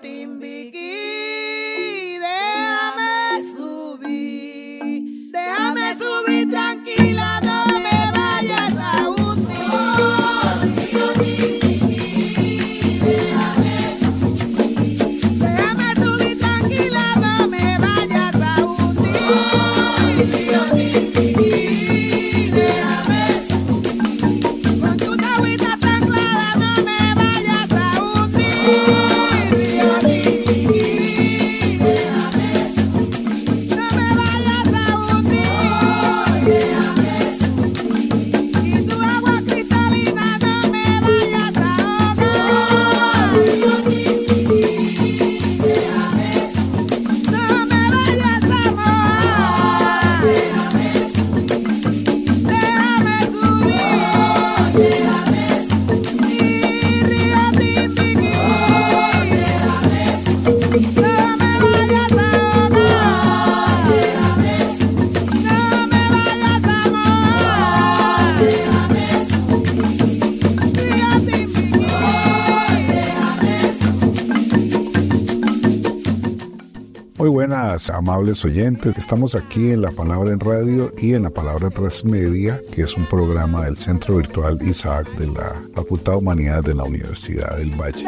Timbiquí. Amables oyentes. Estamos aquí en La Palabra en Radio y en La Palabra Transmedia, que es un programa del Centro Virtual Isaac de la Facultad de Humanidades de la Universidad del Valle.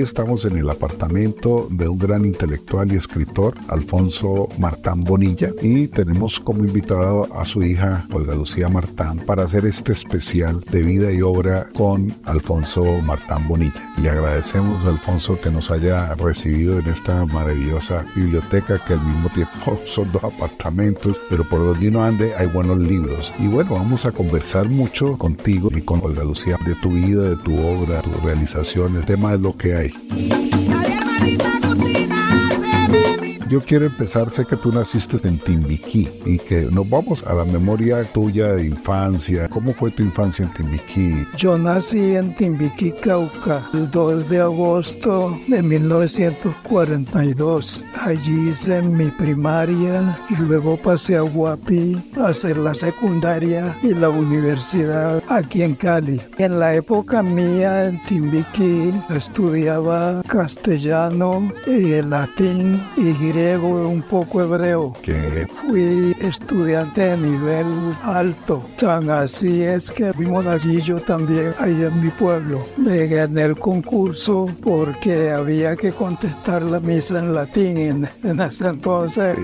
Estamos en el apartamento de un gran intelectual y escritor, Alfonso Martán Bonilla, y tenemos como invitado a su hija, Olga Lucía Martán, para hacer este especial de vida y obra con Alfonso Martán Bonilla. Le agradecemos a Alfonso que nos haya recibido en esta maravillosa biblioteca que al mismo tiempo son dos apartamentos, pero por donde uno ande hay buenos libros. Y bueno, vamos a conversar mucho contigo y con Olga Lucía de tu vida, de tu obra, tus realizaciones, tema de lo que You. Yo quiero empezar, sé que tú naciste en Timbiquí y que nos vamos a la memoria tuya de infancia. ¿Cómo fue tu infancia en Timbiquí? Yo nací en Timbiquí, Cauca, el 2 de agosto de 1942. Allí hice mi primaria y luego pasé a Guapi a hacer la secundaria y la universidad aquí en Cali. En la época mía en Timbiquí estudiaba castellano, y latín y griego un poco hebreo. Fui estudiante de nivel alto. Tan así es que mi monaguillo también ahí en mi pueblo. Me gané el concurso porque había que contestar la misa en latín. En, ese entonces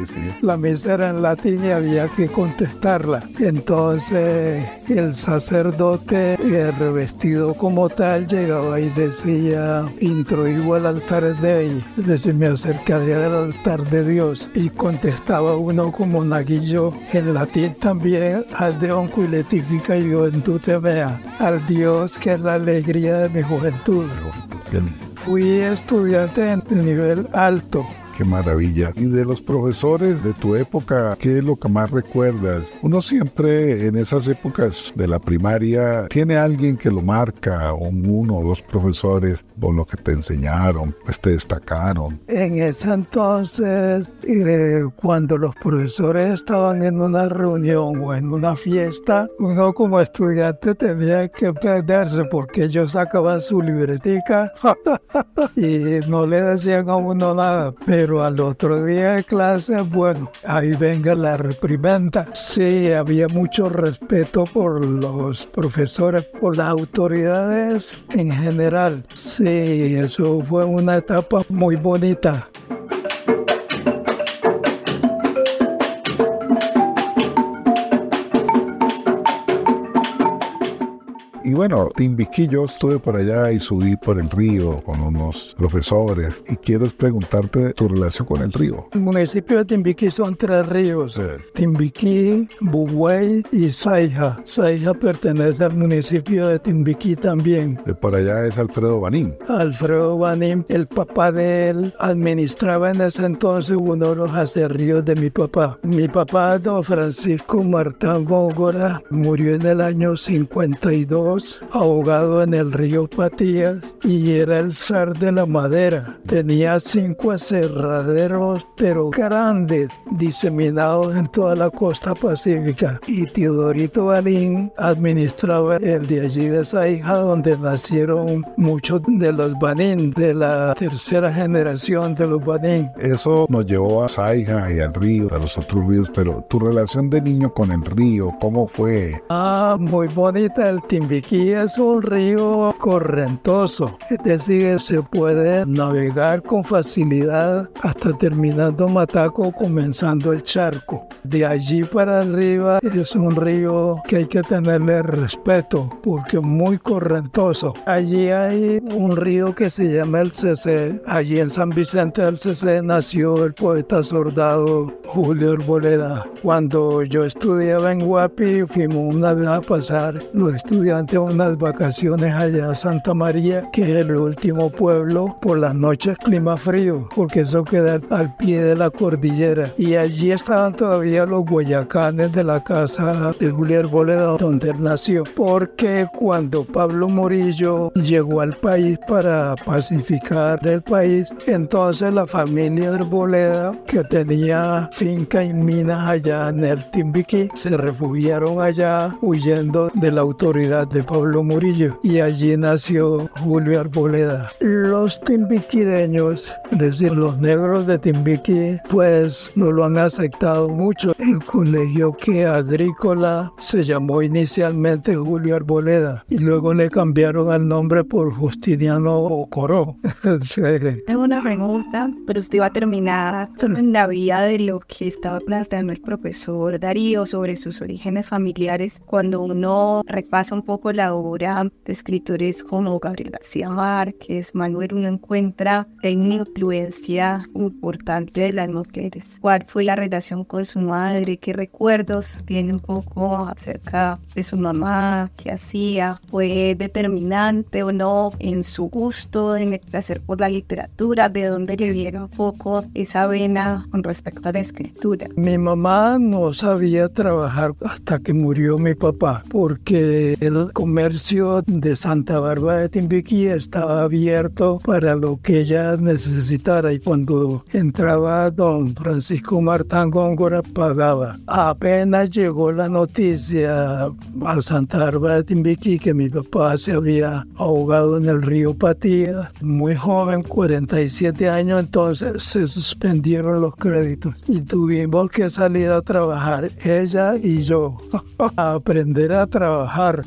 la misa era en latín y había que contestarla. Entonces el sacerdote eh, revestido como tal llegaba y decía, introdujo al altar de. Es decir, me acercaría al altar de Dios. Y contestaba uno como naguillo en latín también, al de y letifica y juventud te vea, al Dios que es la alegría de mi juventud. Fui estudiante en nivel alto Qué maravilla. Y de los profesores de tu época, ¿qué es lo que más recuerdas? Uno siempre en esas épocas de la primaria tiene alguien que lo marca, o uno o dos profesores con lo que te enseñaron, pues te destacaron. En ese entonces, eh, cuando los profesores estaban en una reunión o en una fiesta, uno como estudiante tenía que perderse porque ellos sacaban su libretica y no le decían a uno nada. Pero pero al otro día de clase, bueno, ahí venga la reprimenda. Sí, había mucho respeto por los profesores, por las autoridades en general. Sí, eso fue una etapa muy bonita. Bueno, Timbiquí, yo estuve por allá y subí por el río con unos profesores y quiero preguntarte tu relación con el río. El municipio de Timbiquí son tres ríos, Timbiquí, Bugüey y Saija. Saija pertenece al municipio de Timbiquí también. De por allá es Alfredo Banín. Alfredo Banín, el papá de él, administraba en ese entonces uno de los acerríos de mi papá. Mi papá, don Francisco Martán Góngora, murió en el año 52, ahogado en el río Patías y era el zar de la madera. Tenía cinco aserraderos, pero grandes, diseminados en toda la costa pacífica. Y Teodorito Balín administraba el de allí de esa hija donde nacieron muchos de los Banín, de la tercera generación de los Banín. Eso nos llevó a Saija y al río, a los otros ríos, pero tu relación de niño con el río, ¿cómo fue? Ah, muy bonita. El Timbiquí es un río correntoso, es decir, se puede navegar con facilidad hasta terminando Mataco, comenzando el charco. De allí para arriba es un río que hay que tenerle respeto porque es muy correntoso. Allí hay un río que se llama el CC. Allí en San Vicente del CC nació el poeta soldado Julio Arboleda. Cuando yo estudiaba en Guapi, fuimos una vez a pasar los estudiantes unas vacaciones allá a Santa María, que es el último pueblo, por las noches clima frío, porque eso queda al pie de la cordillera. Y allí estaban todavía los guayacanes de la casa de Julio Arboleda, donde él nació, porque cuando Pablo Morillo llegó al país para pacificar el país, entonces la familia Arboleda, que tenía finca y minas allá en el Timbiquí, se refugiaron allá huyendo de la autoridad de Pablo Murillo y allí nació Julio Arboleda. Los timbiquireños, es decir, los negros de Timbiquí, pues no lo han aceptado mucho. El colegio que agrícola se llamó inicialmente Julio Arboleda y luego le cambiaron el nombre por Justiniano Ocoró. Tengo una pregunta, pero usted va a terminar en la vía de lo que estaba planteando el profesor Darío sobre sus orígenes familiares. Cuando uno repasa un poco la obra de escritores como Gabriel García Márquez, Manuel, uno encuentra una influencia importante de las mujeres. ¿Cuál fue la relación con su madre? ¿Qué recuerdos tiene un poco acerca de su mamá? ¿Qué hacía? ¿Fue determinante o no en su gusto, en el placer por la literatura? ¿De dónde le vieron un poco esa vena con respecto a la escritura? Mi mamá no sabía trabajar hasta que murió mi papá, porque el comercio de Santa Bárbara de Timbiquí estaba abierto para lo que ella necesitara y cuando entraba don Francisco Martán Góngora pagaba. Apenas llegó la noticia a Santa Bárbara de Timbiquí que mi papá se había ahogado en el río Patía, muy joven, 47 años, entonces se suspendieron los créditos y tuvimos que salir a trabajar, ella y yo, a aprender a trabajar,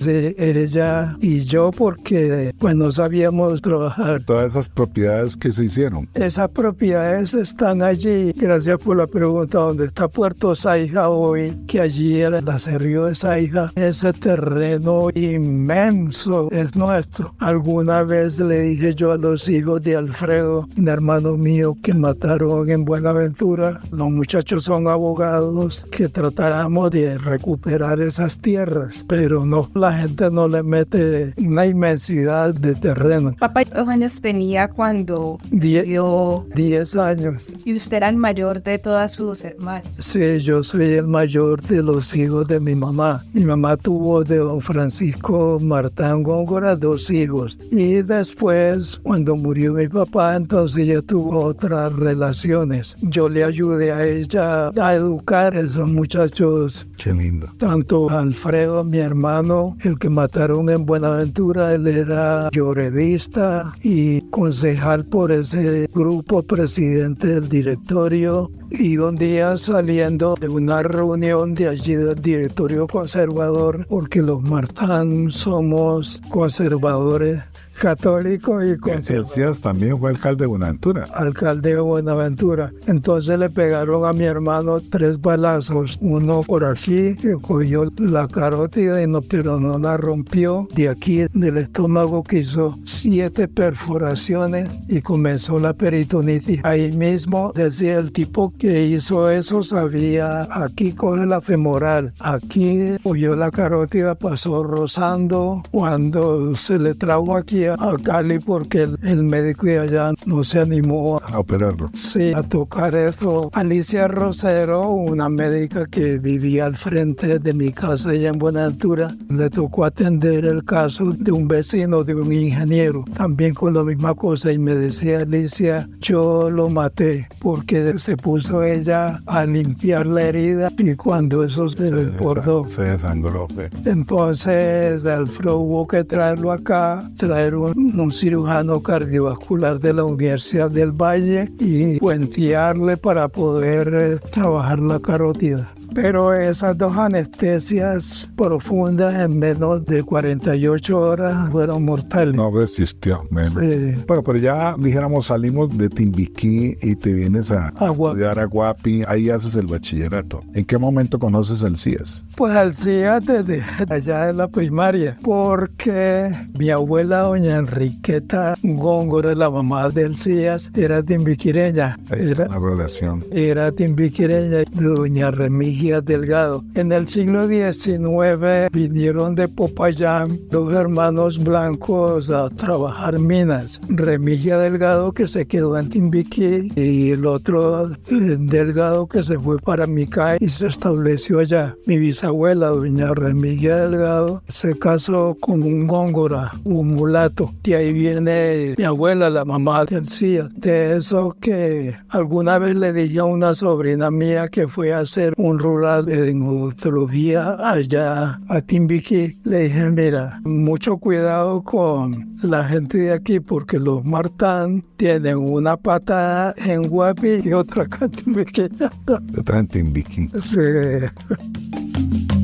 ella y yo, porque pues no sabíamos trabajar. Todas esas propiedades que se hicieron. Esas propiedades están allí, gracias por la pregunta, donde está Puerto Saija hoy, que allí era el acerrío de Saija, ese terreno inmenso es nuestro. Alguna vez le dije yo a los hijos de Alfredo, un hermano mío que mataron en Buenaventura, los muchachos son abogados, que tratáramos de recuperar esas tierras, pero no, la gente no le mete una inmensidad de terreno. Papá, ¿cuántos años tenía cuando Die- dio? 10 años. Y usted era el mayor de todas sus hermanas. Sí, yo soy el mayor de los hijos de mi mamá. Mi mamá tuvo de don Francisco Martán Góngora dos hijos. Y después, cuando murió mi papá, entonces ella tuvo otras relaciones. Yo le ayudé a ella a educar a esos muchachos. Qué lindo. Tanto Alfredo, mi hermano, el que mataron en Buenaventura, él era lloredista y concejal por ese grupo, presidente del directorio. Y un día saliendo de una reunión de allí del directorio conservador, porque los Martán somos conservadores católico y con... El CIAS también fue alcalde de Buenaventura. Alcalde de Buenaventura. Entonces le pegaron a mi hermano tres balazos, uno por aquí que cogió la carótida y no, pero no la rompió. De aquí del estómago que hizo siete perforaciones y comenzó la peritonitis. Ahí mismo decía el tipo que hizo eso sabía aquí coge la femoral, aquí cogió la carótida, pasó rozando cuando se le trajo aquí a Cali porque el, médico de allá no se animó a, operarlo. Sí, a tocar eso. Alicia Rosero, una médica que vivía al frente de mi casa allá en Buenaventura, le tocó atender el caso de un vecino, de un ingeniero, también con la misma cosa y me decía Alicia, yo lo maté porque se puso ella a limpiar la herida y cuando eso se desbordó. Se desangró. Entonces Alfredo hubo que traerlo acá, traer un, cirujano cardiovascular de la Universidad del Valle y puentearle para poder eh, trabajar la carótida. Pero esas dos anestesias profundas en menos de 48 horas fueron mortales. No resistió. Bueno, pero ya dijéramos salimos de Timbiquí y te vienes a, estudiar a Guapi, ahí haces el bachillerato. ¿En qué momento conoces el CIES? Pues al CIES desde allá de la primaria, porque mi abuela doña Enriqueta Góngora, la mamá del CIES, era timbiquireña. Era una relación. Era timbiquireña de doña Remigio Delgado. En el siglo XIX vinieron de Popayán dos hermanos blancos a trabajar minas. Remigia Delgado que se quedó en Timbiquí y el otro eh, Delgado que se fue para Micay y se estableció allá. Mi bisabuela, doña Remigia Delgado, se casó con un góngora, un mulato. Y ahí viene mi abuela, la mamá del CIA. De eso que alguna vez le dije a una sobrina mía que fue a hacer un en odontología allá a Timbiquí. Le dije, mira, mucho cuidado con la gente de aquí porque los Martán tienen una pata en Guapi y otra acá en Timbiquí. Otra en Timbiquí. Sí.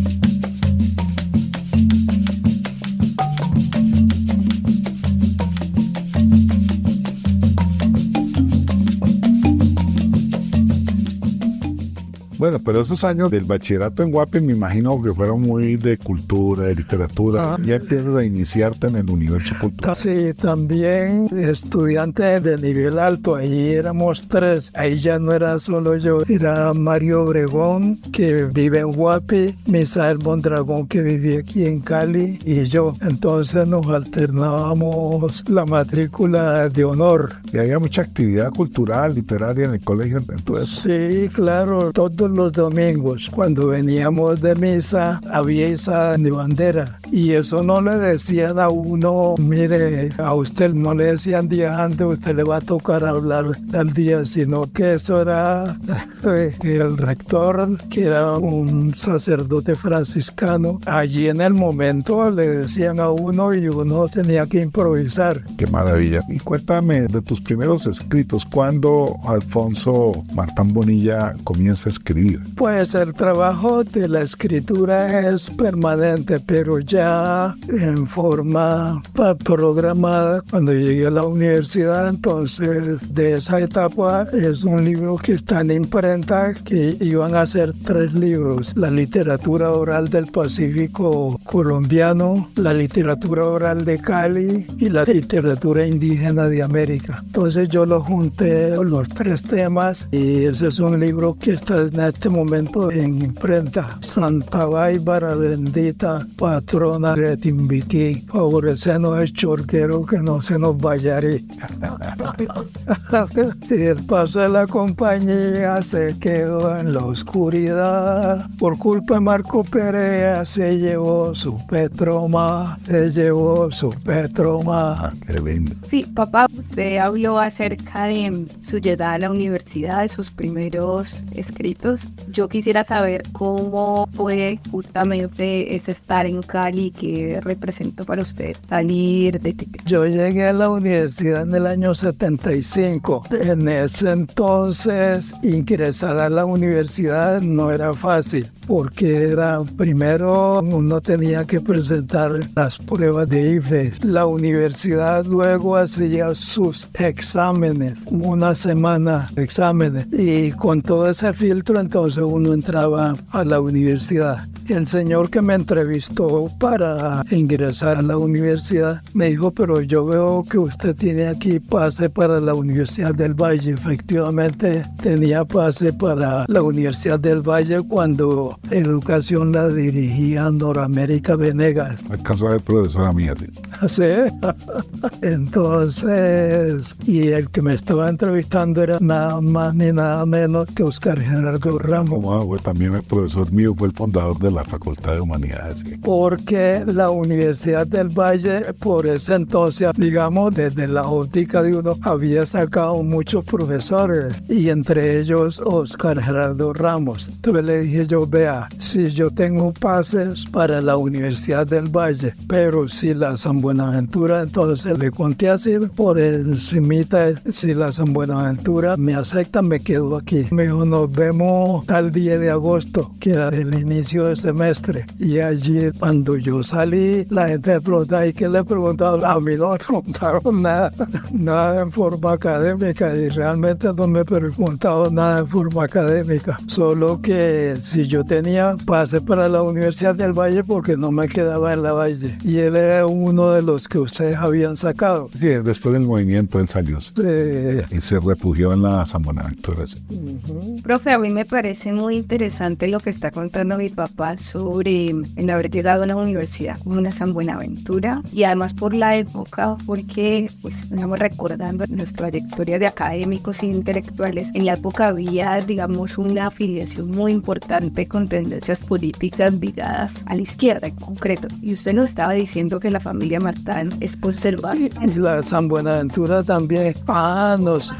Bueno, pero esos años del bachillerato en Guapi me imagino que fueron muy de cultura, de literatura. Ya empiezas a iniciarte en el universo cultural. Sí, también estudiante de nivel alto. Ahí éramos tres. Ahí ya no era solo yo. Era Mario Obregón, que vive en Guapi, Misael Mondragón, que vivía aquí en Cali, y yo. Entonces nos alternábamos la matrícula de honor. Y había mucha actividad cultural, literaria en el colegio. Entonces. Sí, claro. Todos los domingos, cuando veníamos de misa, había esa de bandera. Y eso no le decían a uno, mire, a usted no le decían día antes, usted le va a tocar hablar al día, sino que eso era el rector, que era un sacerdote franciscano. Allí en el momento le decían a uno y uno tenía que improvisar. Qué maravilla. Y cuéntame de tus primeros escritos, ¿cuándo Alfonso Martán Bonilla comienza a escribir? Pues el trabajo de la escritura es permanente, pero ya en forma programada. Cuando llegué a la universidad, entonces de esa etapa es un libro que está en imprenta, que iban a ser tres libros. La literatura oral del Pacífico colombiano, la literatura oral de Cali y la literatura indígena de América. Entonces yo lo junté los tres temas y ese es un libro que está en este momento en imprenta. Santa Bárbara bendita, patrona de Timbiquí, favorecenos el chorquero que no se nos vaya el paso de la compañía se quedó en la oscuridad. Por culpa de Marco Perea se llevó su Petroma, se llevó su Petroma. Sí, papá, Usted habló acerca de su llegada a la universidad, de sus primeros escritos. Yo quisiera saber cómo fue justamente ese estar en Cali que representó para usted salir de Yo llegué a la universidad en el año 75. En ese entonces ingresar a la universidad no era fácil porque era primero uno tenía que presentar las pruebas de IFE. La universidad luego hacía sus exámenes, una semana exámenes y con todo ese filtro entonces uno entraba a la universidad. El señor que me entrevistó para ingresar a la universidad me dijo, pero yo veo que usted tiene aquí pase para la Universidad del Valle. Efectivamente tenía pase para la Universidad del Valle cuando educación la dirigía Noramérica Venegas. Alcanzó ser profesora mía, sí. Entonces, y el que me estaba entrevistando era nada más ni nada menos que Oscar Gerardo Ramos. Como también el profesor mío fue el fundador de la Facultad de Humanidades. Porque la Universidad del Valle, por ese entonces, digamos, desde la óptica de uno, había sacado muchos profesores y entre ellos Oscar Gerardo Ramos. Entonces le dije yo, vea, si yo tengo pases para la Universidad del Valle, pero si la San Buenaventura, entonces le conté así por encimita, si la San Buenaventura me acepta, me quedo aquí. Me dijo, nos vemos al día de agosto, que era el inicio del semestre. Y allí, cuando yo salí, la gente me preguntaba, ¿y qué le preguntaba? A mí no me preguntaron nada, nada en forma académica, y realmente no me preguntaron nada en forma académica. Solo que si yo tenía pase para la Universidad del Valle porque no me quedaba en la Valle. Y él era uno de los que ustedes habían sacado. Sí, después del movimiento él salió. Y se refugió en la San Buenaventura. Profe, a mí me parece muy interesante lo que está contando mi papá sobre el haber llegado a una universidad como una San Buenaventura y además por la época, porque pues estamos recordando nuestra trayectoria de académicos e intelectuales. En la época había, digamos, una afiliación muy importante con tendencias políticas ligadas a la izquierda en concreto. Y usted nos estaba diciendo que la familia Martán es conservadora. La San Buenaventura también. Ah, nos,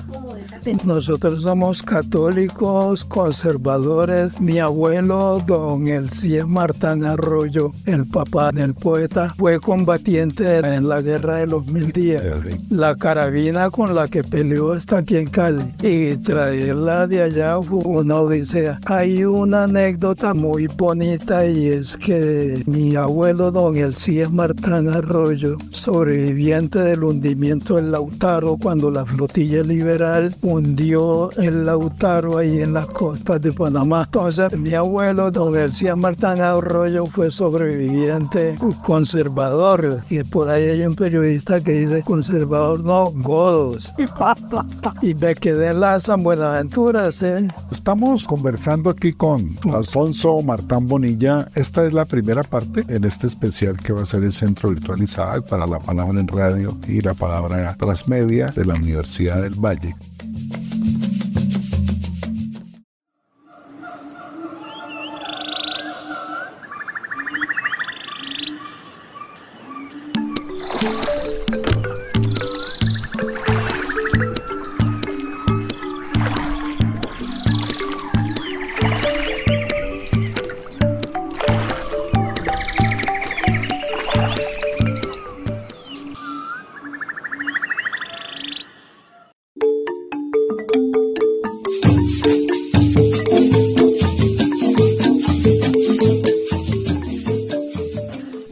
nosotros somos católicos, conservadores. Mi abuelo, don Elciés Martán Arroyo, el papá del poeta, fue combatiente en la guerra de los mil días. La carabina con la que peleó está aquí en Cali y traerla de allá fue una odisea. Hay una anécdota muy bonita y es que mi abuelo, don Elciés Martán Arroyo, sobreviviente del hundimiento del Lautaro cuando la flotilla liberal hundió el Lautaro ahí en las costas de Panamá. Entonces, mi abuelo, don Elciés Martán Arroyo, fue sobreviviente conservador. Y por ahí hay un periodista que dice conservador, no, godos. Y me quedé en la San Buenaventura. Estamos conversando aquí con Alfonso Martán Bonilla. Esta es la primera parte en este especial que va a ser el Centro Virtualizado para la Palabra en Radio y la Palabra Transmedia de la Universidad del Valle. thank you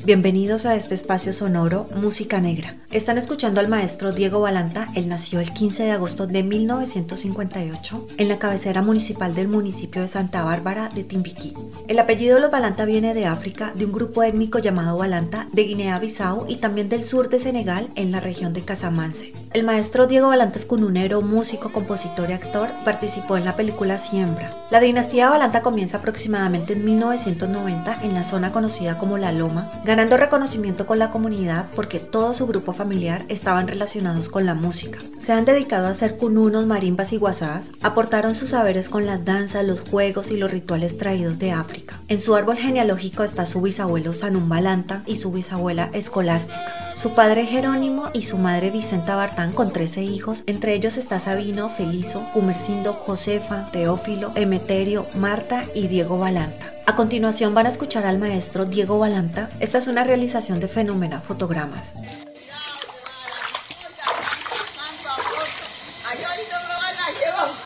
Bienvenidos a este espacio sonoro Música Negra. Están escuchando al maestro Diego Balanta. Él nació el 15 de agosto de 1958 en la cabecera municipal del municipio de Santa Bárbara de Timbiquí. El apellido de los Balanta viene de África, de un grupo étnico llamado Balanta, de Guinea-Bissau y también del sur de Senegal, en la región de Casamance. El maestro Diego Balanta es cununero, músico, compositor y actor. Participó en la película Siembra. La dinastía Balanta comienza aproximadamente en 1990 en la zona conocida como La Loma, ganando reconocimiento con la comunidad porque todo su grupo familiar estaban relacionados con la música. Se han dedicado a hacer cununos, marimbas y guasás, aportaron sus saberes con las danzas, los juegos y los rituales traídos de África. En su árbol genealógico está su bisabuelo Sanum Balanta y su bisabuela Escolástica. Su padre Jerónimo y su madre Vicenta Bartán con 13 hijos, entre ellos está Sabino, Felizo, Humercindo, Josefa, Teófilo, Emeterio, Marta y Diego Balanta. A continuación van a escuchar al maestro Diego Balanta. Esta es una realización de Fenómena Fotogramas.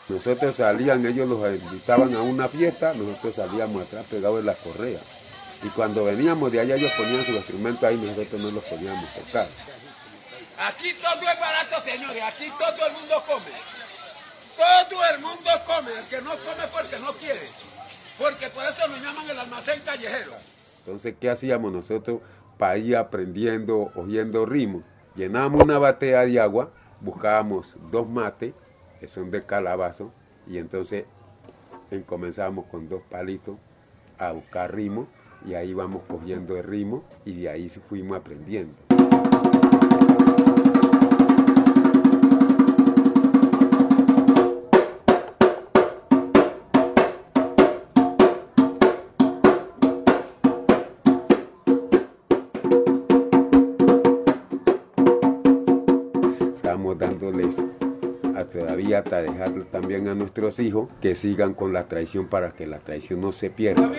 Nosotros salían, ellos los invitaban a una fiesta, nosotros salíamos atrás pegados en las correas. Y cuando veníamos de allá ellos ponían sus instrumentos ahí, nosotros no los podíamos tocar. Aquí todo es barato, señores, aquí todo el mundo come. Todo el mundo come, el que no come porque no quiere. Porque por eso nos llaman el almacén callejero. Entonces, ¿qué hacíamos nosotros para ir aprendiendo, oyendo ritmos? Llenábamos una batea de agua, buscábamos dos mates que son de calabazo, y entonces comenzamos con dos palitos a buscar ritmo, y ahí vamos cogiendo el ritmo, y de ahí fuimos aprendiendo. Todavía dejar también a nuestros hijos que sigan con la tradición para que la tradición no se pierda.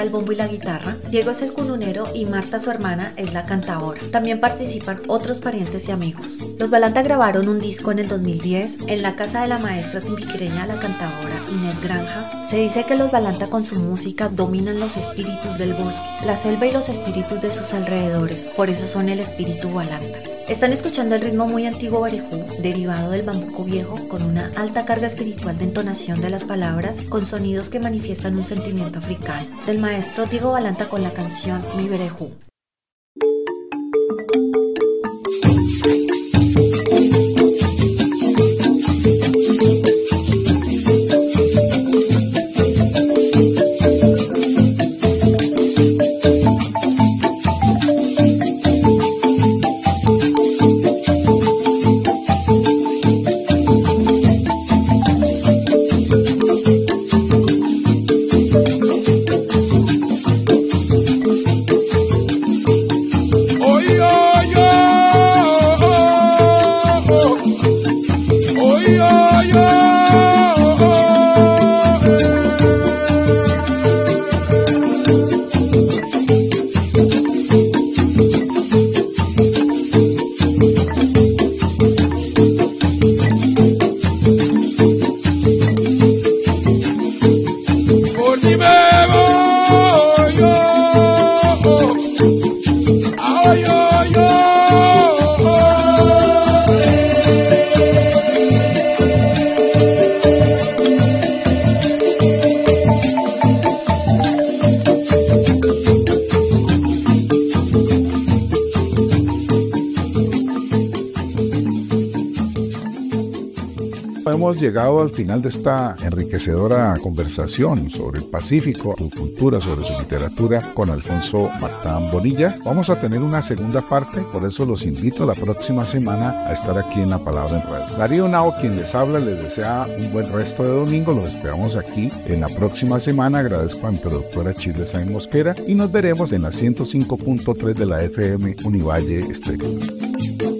Toca el bombo y la guitarra. Diego es el cununero y Marta, su hermana, es la cantadora. También participan otros parientes y amigos. Los Balanta grabaron un disco en el 2010 en la casa de la maestra timbiquireña, la cantadora Inés Granja. Se dice que los Balanta con su música dominan los espíritus del bosque, la selva y los espíritus de sus alrededores. Por eso son el espíritu Balanta. Están escuchando el ritmo muy antiguo barejú, derivado del bambuco viejo, con una alta carga espiritual de entonación de las palabras, con sonidos que manifiestan un sentimiento africano, del maestro Diego Balanta con la canción Mi Berejú. Llegado al final de esta enriquecedora conversación sobre el Pacífico, su cultura, sobre su literatura con Alfonso Martán Bonilla. Vamos a tener una segunda parte, por eso los invito la próxima semana a estar aquí en La Palabra en Radio. Darío Nao, quien les habla, les desea un buen resto de domingo. Los esperamos aquí en la próxima semana. Agradezco a mi productora Chile Sain Mosquera y nos veremos en la 105.3 de la FM Univalle Estéreo.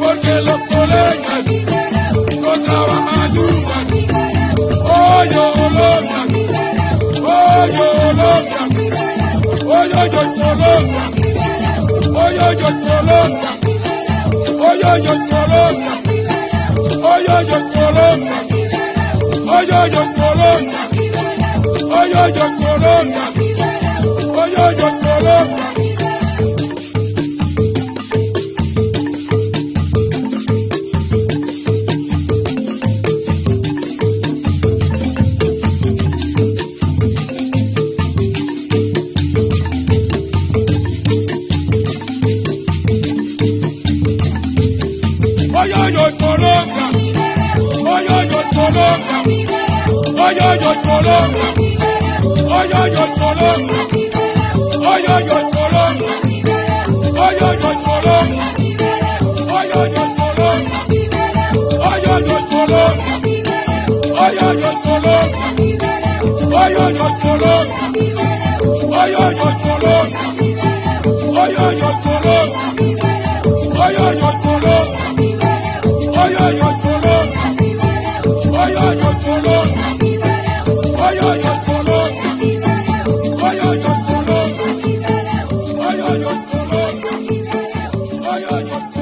Porque los colegas no trabajan nunca. yotoro oyo yotoro oyo yotoro oyo yotoro oyo yotoro oyo yotoro oyo yotoro oyo yotoro oyo yotoro oyo yotoro.